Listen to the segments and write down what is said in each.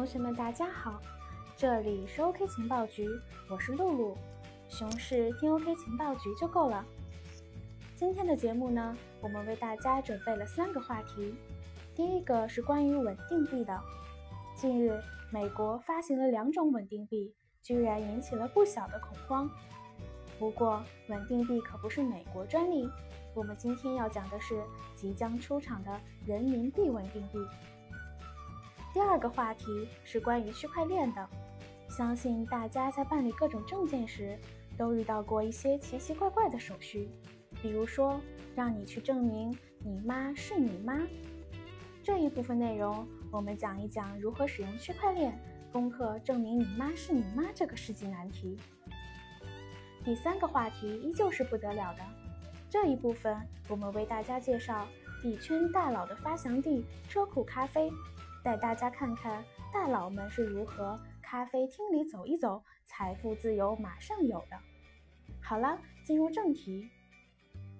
同学们，大家好，这里是 OK 情报局，我是露露。熊市听 OK 情报局就够了。今天的节目呢，我们为大家准备了三个话题。第一个是关于稳定币的。近日，美国发行了两种稳定币，居然引起了不小的恐慌。不过，稳定币可不是美国专利。我们今天要讲的是即将出场的人民币稳定币。第二个话题是关于区块链的。相信大家在办理各种证件时，都遇到过一些奇奇怪怪的手续，比如说让你去证明你妈是你妈。这一部分内容，我们讲一讲如何使用区块链攻克证明你妈是你妈这个世纪难题。第三个话题依旧是不得了的。这一部分，我们为大家介绍币圈大佬的发祥地车库咖啡，带大家看看大佬们是如何咖啡厅里走一走，财富自由马上有的。好了，进入正题。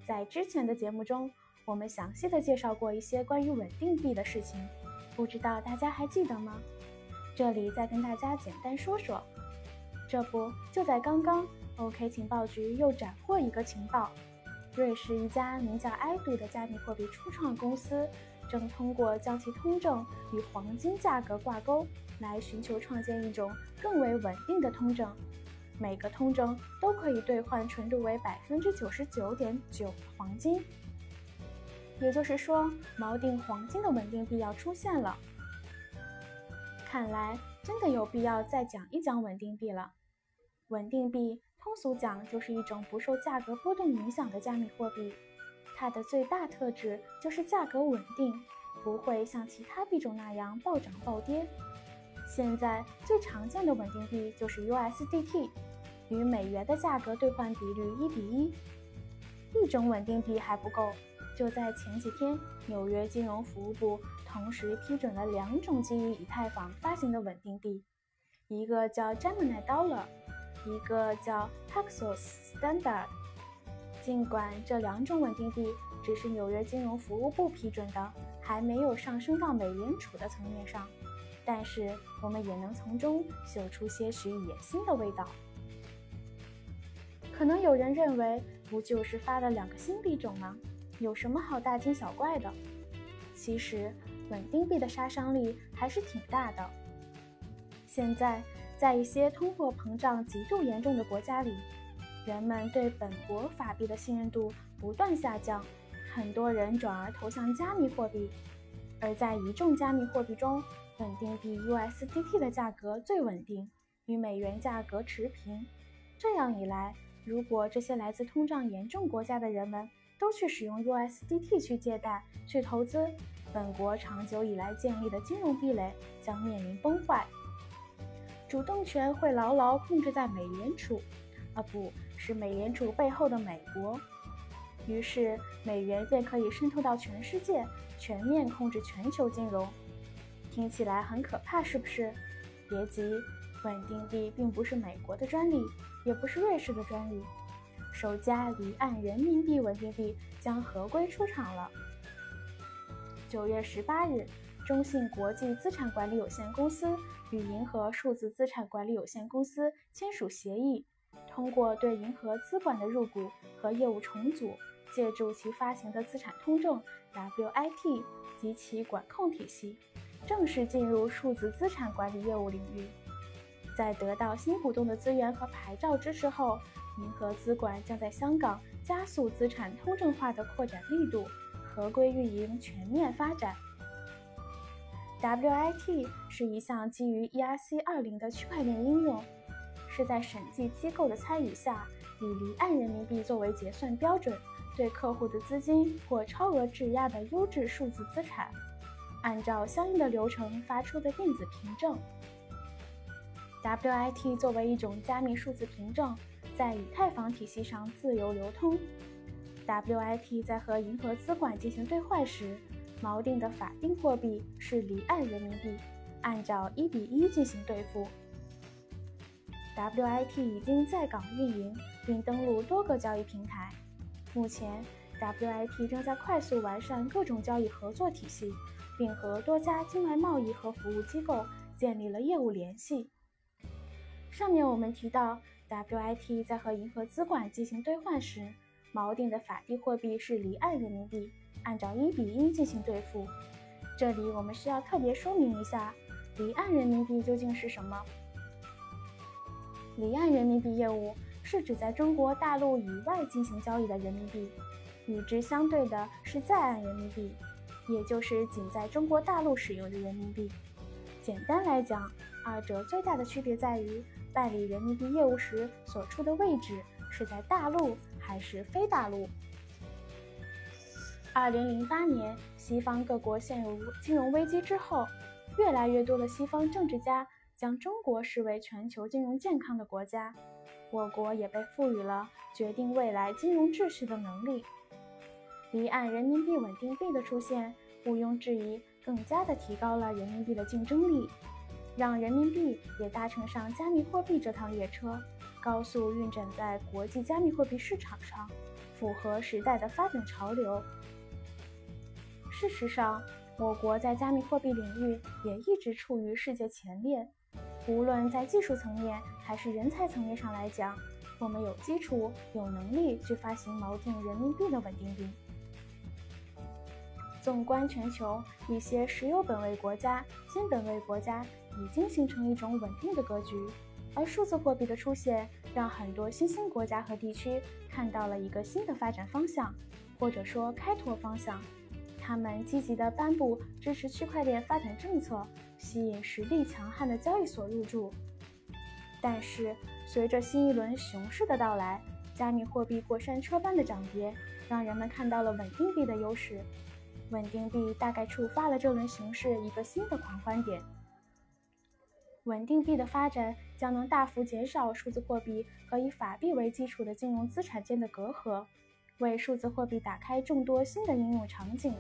在之前的节目中，我们详细的介绍过一些关于稳定币的事情，不知道大家还记得吗？这里再跟大家简单说说。这不，就在刚刚，OK 情报局又斩获一个情报。瑞士一家名叫 i d 的加密货币初创公司，正通过将其通证与黄金价格挂钩，来寻求创建一种更为稳定的通证。每个通证都可以兑换纯度为百分之九十九点九的黄金。也就是说，锚定黄金的稳定币要出现了。看来真的有必要再讲一讲稳定币了。稳定币。通俗讲，就是一种不受价格波动影响的加密货币。它的最大特质就是价格稳定，不会像其他币种那样暴涨暴跌。现在最常见的稳定币就是 USDT，与美元的价格兑换比率一比一。一种稳定币还不够，就在前几天，纽约金融服务部同时批准了两种基于以太坊发行的稳定币，一个叫 Gemini Dollar。一个叫 Paxos Standard。尽管这两种稳定币只是纽约金融服务部批准的，还没有上升到美联储的层面上，但是我们也能从中嗅出些许野心的味道。可能有人认为，不就是发了两个新币种吗？有什么好大惊小怪的？其实，稳定币的杀伤力还是挺大的。现在。在一些通货膨胀极度严重的国家里，人们对本国法币的信任度不断下降，很多人转而投向加密货币。而在一众加密货币中，稳定币 USDT 的价格最稳定，与美元价格持平。这样一来，如果这些来自通胀严重国家的人们都去使用 USDT 去借贷、去投资，本国长久以来建立的金融壁垒将面临崩坏。主动权会牢牢控制在美联储，啊，不是美联储背后的美国。于是美元便可以渗透到全世界，全面控制全球金融。听起来很可怕，是不是？别急，稳定币并不是美国的专利，也不是瑞士的专利。首家离岸人民币稳定币将合规出厂了。九月十八日。中信国际资产管理有限公司与银河数字资产管理有限公司签署协议，通过对银河资管的入股和业务重组，借助其发行的资产通证 WIT 及其管控体系，正式进入数字资产管理业务领域。在得到新股东的资源和牌照支持后，银河资管将在香港加速资产通证化的扩展力度，合规运营全面发展。WIT 是一项基于 ERC-20 的区块链应用，是在审计机构的参与下，以离岸人民币作为结算标准，对客户的资金或超额质押的优质数字资产，按照相应的流程发出的电子凭证。WIT 作为一种加密数字凭证，在以太坊体系上自由流通。WIT 在和银河资管进行兑换时，锚定的法定货币是离岸人民币，按照一比一进行兑付。WIT 已经在港运营，并登陆多个交易平台。目前，WIT 正在快速完善各种交易合作体系，并和多家境外贸易和服务机构建立了业务联系。上面我们提到，WIT 在和银河资管进行兑换时，锚定的法定货币是离岸人民币，按照一比一进行兑付。这里我们需要特别说明一下，离岸人民币究竟是什么？离岸人民币业务是指在中国大陆以外进行交易的人民币，与之相对的是在岸人民币，也就是仅在中国大陆使用的人民币。简单来讲，二者最大的区别在于办理人民币业务时所处的位置是在大陆还是非大陆。二零零八年，西方各国陷入金融危机之后，越来越多的西方政治家将中国视为全球金融健康的国家，我国也被赋予了决定未来金融秩序的能力。离岸人民币稳定币的出现，毋庸置疑。更加的提高了人民币的竞争力，让人民币也搭乘上加密货币这趟列车，高速运转在国际加密货币市场上，符合时代的发展潮流。事实上，我国在加密货币领域也一直处于世界前列，无论在技术层面还是人才层面上来讲，我们有基础、有能力去发行锚定人民币的稳定币。纵观全球，一些石油本位国家、金本位国家已经形成一种稳定的格局，而数字货币的出现，让很多新兴国家和地区看到了一个新的发展方向，或者说开拓方向。他们积极地颁布支持区块链发展政策，吸引实力强悍的交易所入驻。但是，随着新一轮熊市的到来，加密货币过山车般的涨跌，让人们看到了稳定币的优势。稳定币大概触发了这轮熊市一个新的狂欢点。稳定币的发展将能大幅减少数字货币和以法币为基础的金融资产间的隔阂，为数字货币打开众多新的应用场景。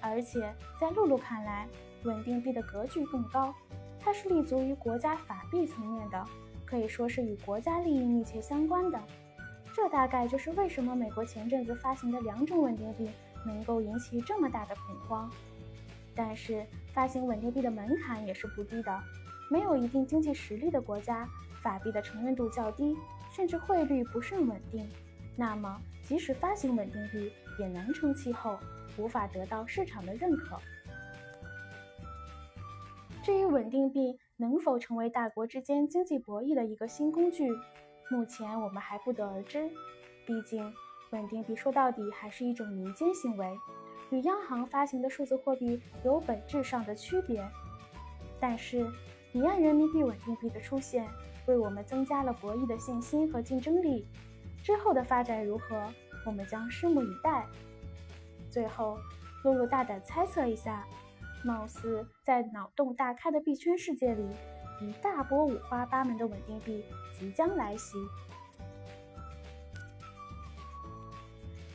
而且在露露看来，稳定币的格局更高，它是立足于国家法币层面的，可以说是与国家利益密切相关的。这大概就是为什么美国前阵子发行的两种稳定币。能够引起这么大的恐慌，但是发行稳定币的门槛也是不低的。没有一定经济实力的国家，法币的承认度较低，甚至汇率不甚稳定，那么即使发行稳定币也难成气候，无法得到市场的认可。至于稳定币能否成为大国之间经济博弈的一个新工具，目前我们还不得而知，毕竟。稳定币说到底还是一种民间行为，与央行发行的数字货币有本质上的区别。但是，离岸人民币稳定币的出现，为我们增加了博弈的信心和竞争力。之后的发展如何，我们将拭目以待。最后，露露大胆猜测一下，貌似在脑洞大开的币圈世界里，一大波五花八门的稳定币即将来袭。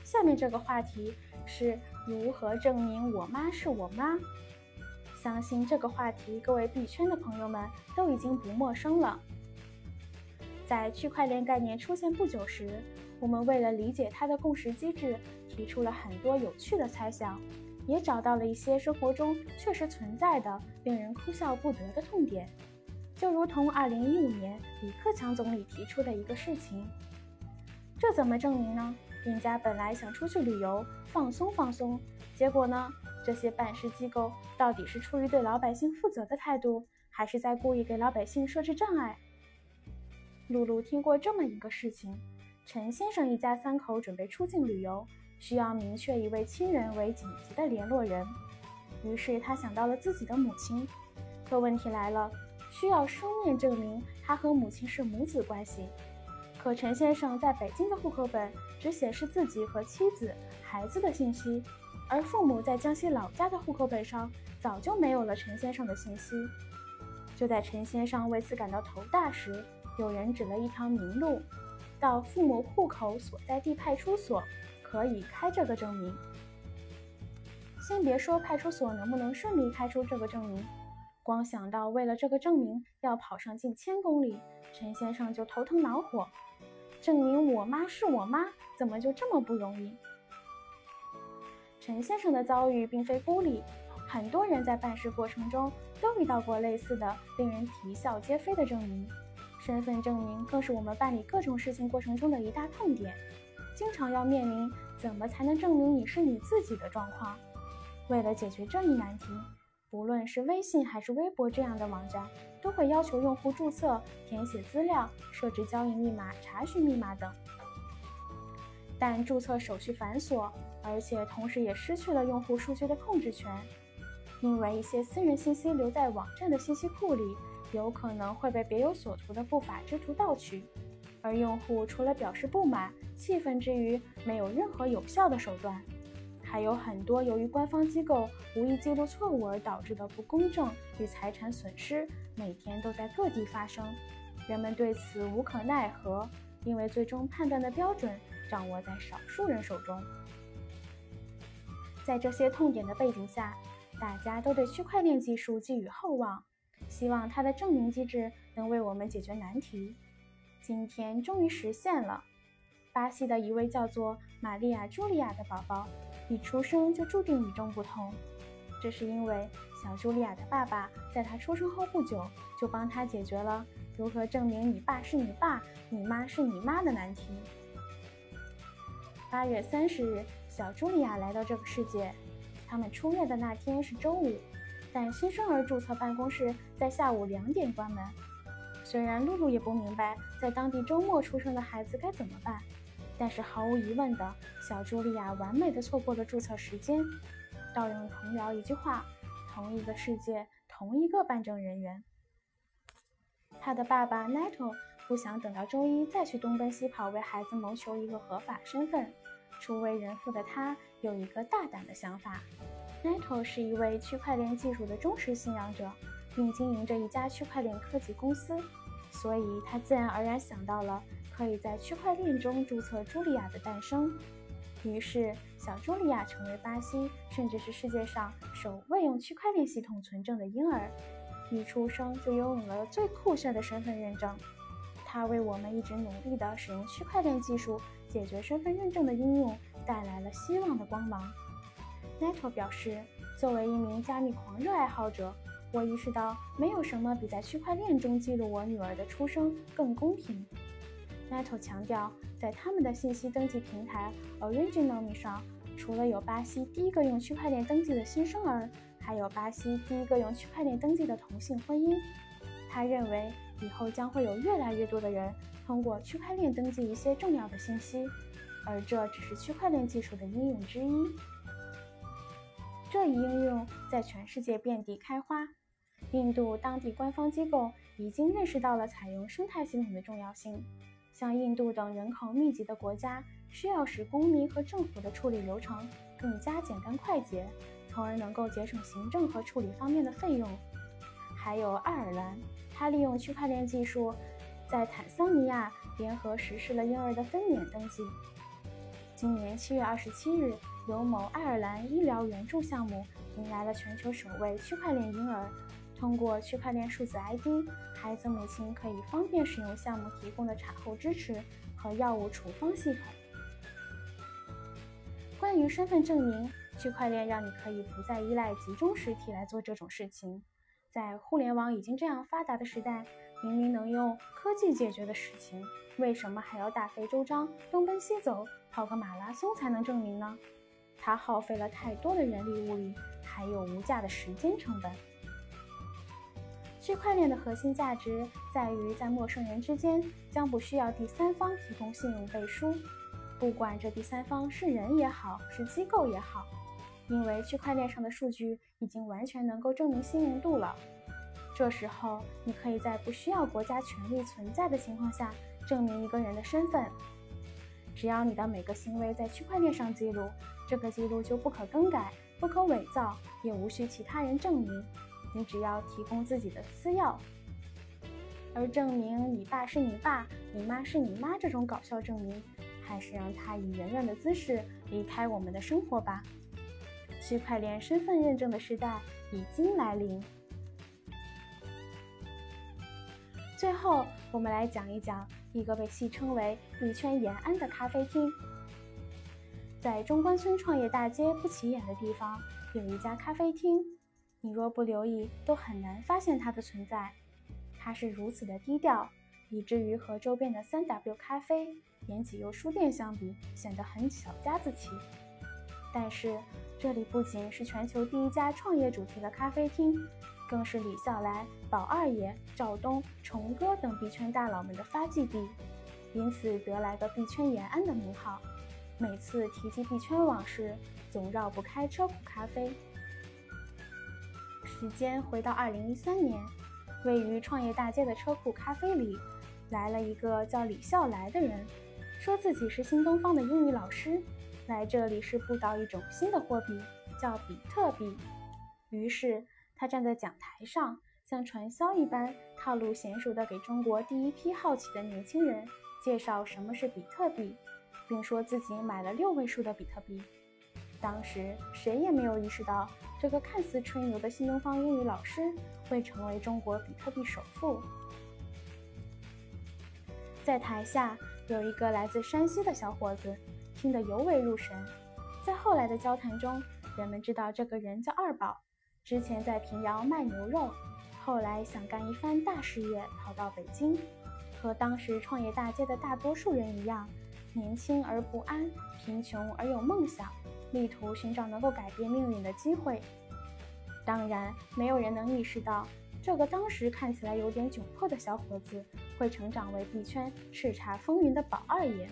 下面这个话题是如何证明我妈是我妈？相信这个话题各位币圈的朋友们都已经不陌生了。在区块链概念出现不久时，我们为了理解它的共识机制，提出了很多有趣的猜想，也找到了一些生活中确实存在的令人哭笑不得的痛点。就如同2015年李克强总理提出的一个事情，这怎么证明呢？人家本来想出去旅游放松放松，结果呢？这些办事机构到底是出于对老百姓负责的态度，还是在故意给老百姓设置障碍？露露听过这么一个事情：陈先生一家三口准备出境旅游，需要明确一位亲人为紧急的联络人，于是他想到了自己的母亲。可问题来了，需要书面证明他和母亲是母子关系。可陈先生在北京的户口本只显示自己和妻子、孩子的信息，而父母在江西老家的户口本上早就没有了陈先生的信息。就在陈先生为此感到头大时，有人指了一条明路，到父母户口所在地派出所可以开这个证明。先别说派出所能不能顺利开出这个证明，光想到为了这个证明要跑上近千公里，陈先生就头疼恼火。证明我妈是我妈，怎么就这么不容易？陈先生的遭遇并非孤立，很多人在办事过程中都遇到过类似的令人啼笑皆非的证明。身份证明更是我们办理各种事情过程中的一大痛点，经常要面临怎么才能证明你是你自己的状况。为了解决这一难题，不论是微信还是微博这样的网站，都会要求用户注册、填写资料、设置交易密码、查询密码等。但注册手续繁琐，而且同时也失去了用户数据的控制权，因为一些私人信息留在网站的信息库里。有可能会被别有所图的不法之徒盗取，而用户除了表示不满、气愤之余，没有任何有效的手段。还有很多由于官方机构无意记录错误而导致的不公正与财产损失，每天都在各地发生。人们对此无可奈何，因为最终判断的标准掌握在少数人手中。在这些痛点的背景下，大家都对区块链技术寄予厚望。希望它的证明机制能为我们解决难题。今天终于实现了。巴西的一位叫做玛利亚·朱莉亚的宝宝，一出生就注定与众不同。这是因为小朱莉亚的爸爸在她出生后不久就帮她解决了如何证明你爸是你爸、你妈是你妈的难题。八月三十日，小朱莉亚来到这个世界。他们出院的那天是周五。但新生儿注册办公室在下午两点关门。虽然露露也不明白在当地周末出生的孩子该怎么办，但是毫无疑问的，小茱莉亚完美的错过了注册时间。盗用童谣一句话：同一个世界，同一个办证人员。他的爸爸 Nato 不想等到周一再去东奔西跑为孩子谋求一个合法身份。初为人父的他有一个大胆的想法。Nato 是一位区块链技术的忠实信仰者，并经营着一家区块链科技公司，所以他自然而然想到了可以在区块链中注册茱莉亚的诞生。于是，小茱莉亚成为巴西甚至是世界上首位用区块链系统存证的婴儿，一出生就拥有了最酷炫的身份认证。他为我们一直努力的使用区块链技术解决身份认证的应用带来了希望的光芒。Nato 表示，作为一名加密狂热爱好者，我意识到没有什么比在区块链中记录我女儿的出生更公平。Nato 强调，在他们的信息登记平台 Original 上，除了有巴西第一个用区块链登记的新生儿，还有巴西第一个用区块链登记的同性婚姻。他认为，以后将会有越来越多的人通过区块链登记一些重要的信息，而这只是区块链技术的应用之一。这一应用在全世界遍地开花。印度当地官方机构已经认识到了采用生态系统的重要性。像印度等人口密集的国家，需要使公民和政府的处理流程更加简单快捷，从而能够节省行政和处理方面的费用。还有爱尔兰，它利用区块链技术，在坦桑尼亚联合实施了婴儿的分娩登记。今年七月二十七日。由某爱尔兰医疗援助项目迎来了全球首位区块链婴儿。通过区块链数字 ID，孩子母亲可以方便使用项目提供的产后支持和药物处方系统。关于身份证明，区块链让你可以不再依赖集中实体来做这种事情。在互联网已经这样发达的时代，明明能用科技解决的事情，为什么还要大费周章、东奔西走、跑个马拉松才能证明呢？它耗费了太多的人力物力，还有无价的时间成本。区块链的核心价值在于，在陌生人之间将不需要第三方提供信用背书，不管这第三方是人也好，是机构也好，因为区块链上的数据已经完全能够证明信用度了。这时候，你可以在不需要国家权力存在的情况下证明一个人的身份。只要你的每个行为在区块链上记录，这个记录就不可更改、不可伪造，也无需其他人证明。你只要提供自己的私钥。而证明你爸是你爸、你妈是你妈这种搞笑证明，还是让他以圆润的姿势离开我们的生活吧。区块链身份认证的时代已经来临。最后，我们来讲一讲。一个被戏称为“币圈延安”的咖啡厅，在中关村创业大街不起眼的地方，有一家咖啡厅，你若不留意，都很难发现它的存在。它是如此的低调，以至于和周边的三 W 咖啡、延吉优书店相比，显得很小家子气。但是，这里不仅是全球第一家创业主题的咖啡厅，更是李笑来、宝二爷、赵东、崇哥等币圈大佬们的发迹地，因此得来个币圈延安的名号。每次提及币圈往事，总绕不开车库咖啡。时间回到二零一三年，位于创业大街的车库咖啡里，来了一个叫李笑来的人，说自己是新东方的英语老师，来这里是布道一种新的货币，叫比特币。于是他站在讲台上，像传销一般，套路娴熟地给中国第一批好奇的年轻人介绍什么是比特币，并说自己买了六位数的比特币。当时谁也没有意识到。这个看似吹牛的新东方英语老师会成为中国比特币首富。在台下有一个来自山西的小伙子，听得尤为入神。在后来的交谈中，人们知道这个人叫二宝，之前在平遥卖牛肉，后来想干一番大事业，跑到北京，和当时创业大街的大多数人一样，年轻而不安，贫穷而有梦想。力图寻找能够改变命运的机会。当然，没有人能意识到，这个当时看起来有点窘迫的小伙子，会成长为币圈叱咤风云的宝二爷。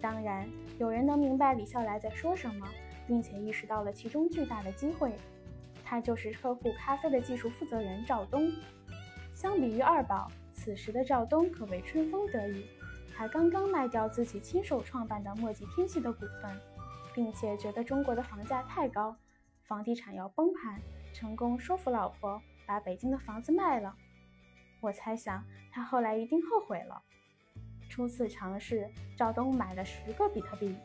当然，有人能明白李笑来在说什么，并且意识到了其中巨大的机会。他就是车库咖啡的技术负责人赵东。相比于二宝，此时的赵东可谓春风得意，他刚刚卖掉自己亲手创办的墨迹天气的股份。并且觉得中国的房价太高，房地产要崩盘，成功说服老婆把北京的房子卖了。我猜想他后来一定后悔了。初次尝试，赵东买了十个比特币，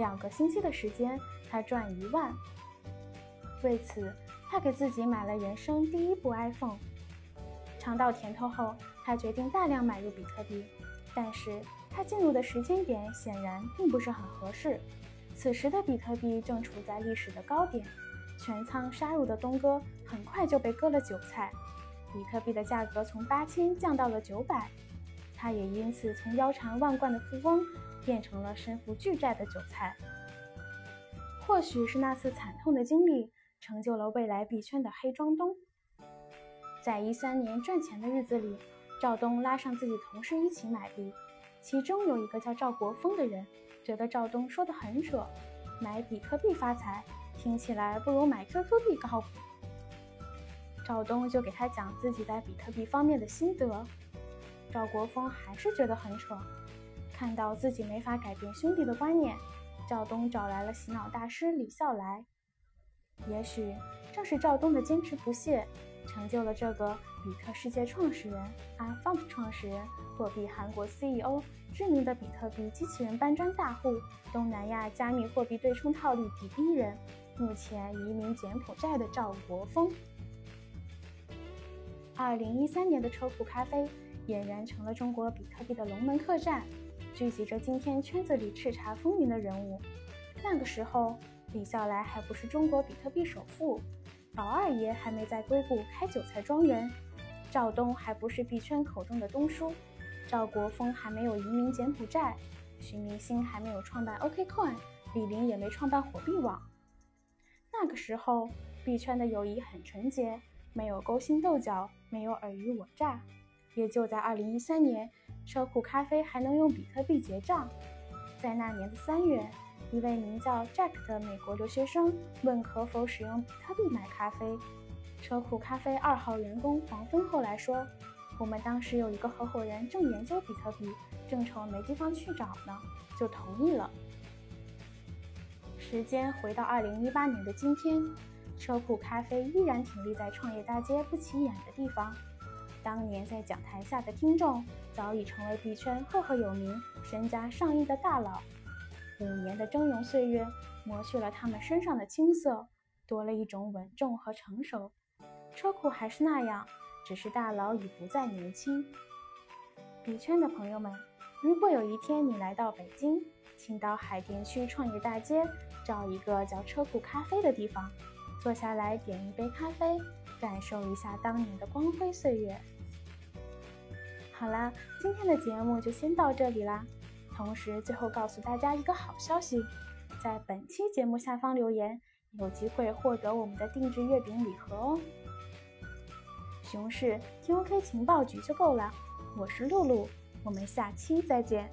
两个星期的时间，他赚一万。为此，他给自己买了人生第一部 iPhone。尝到甜头后，他决定大量买入比特币，但是他进入的时间点显然并不是很合适。此时的比特币正处在历史的高点，全仓杀入的东哥很快就被割了韭菜，比特币的价格从八千降到了九百，他也因此从腰缠万贯的富翁变成了身负巨债的韭菜。或许是那次惨痛的经历成就了未来币圈的黑庄东。在一三年赚钱的日子里，赵东拉上自己同事一起买币，其中有一个叫赵国峰的人。觉得赵东说的很扯，买比特币发财，听起来不如买 QQ 币靠谱。赵东就给他讲自己在比特币方面的心得，赵国峰还是觉得很扯。看到自己没法改变兄弟的观念，赵东找来了洗脑大师李笑来。也许正是赵东的坚持不懈，成就了这个比特世界创始人、阿 f u n 创始人、货币韩国 CEO。知名的比特币机器人搬砖大户，东南亚加密货币对冲套利第一人，目前移民柬埔寨的赵国峰。二零一三年的车库咖啡俨然成了中国比特币的龙门客栈，聚集着今天圈子里叱咤风云的人物。那个时候，李笑来还不是中国比特币首富，宝二爷还没在硅谷开韭菜庄园，赵东还不是币圈口中的东叔。赵国峰还没有移民柬埔寨，徐明星还没有创办 OKCoin，李林也没创办火币网。那个时候，币圈的友谊很纯洁，没有勾心斗角，没有尔虞我诈。也就在2013年，车库咖啡还能用比特币结账。在那年的三月，一位名叫 Jack 的美国留学生问可否使用比特币买咖啡。车库咖啡二号员工黄芬后来说。我们当时有一个合伙人正研究比特币，正愁没地方去找呢，就同意了。时间回到二零一八年的今天，车库咖啡依然挺立在创业大街不起眼的地方。当年在讲台下的听众早已成为币圈赫赫有名、身家上亿的大佬。五年的峥嵘岁月磨去了他们身上的青涩，多了一种稳重和成熟。车库还是那样。只是大佬已不再年轻。币圈的朋友们，如果有一天你来到北京，请到海淀区创业大街找一个叫车库咖啡的地方，坐下来点一杯咖啡，感受一下当年的光辉岁月。好啦，今天的节目就先到这里啦。同时，最后告诉大家一个好消息，在本期节目下方留言，有机会获得我们的定制月饼礼盒哦。熊市听 OK 情报局就够了，我是露露，我们下期再见。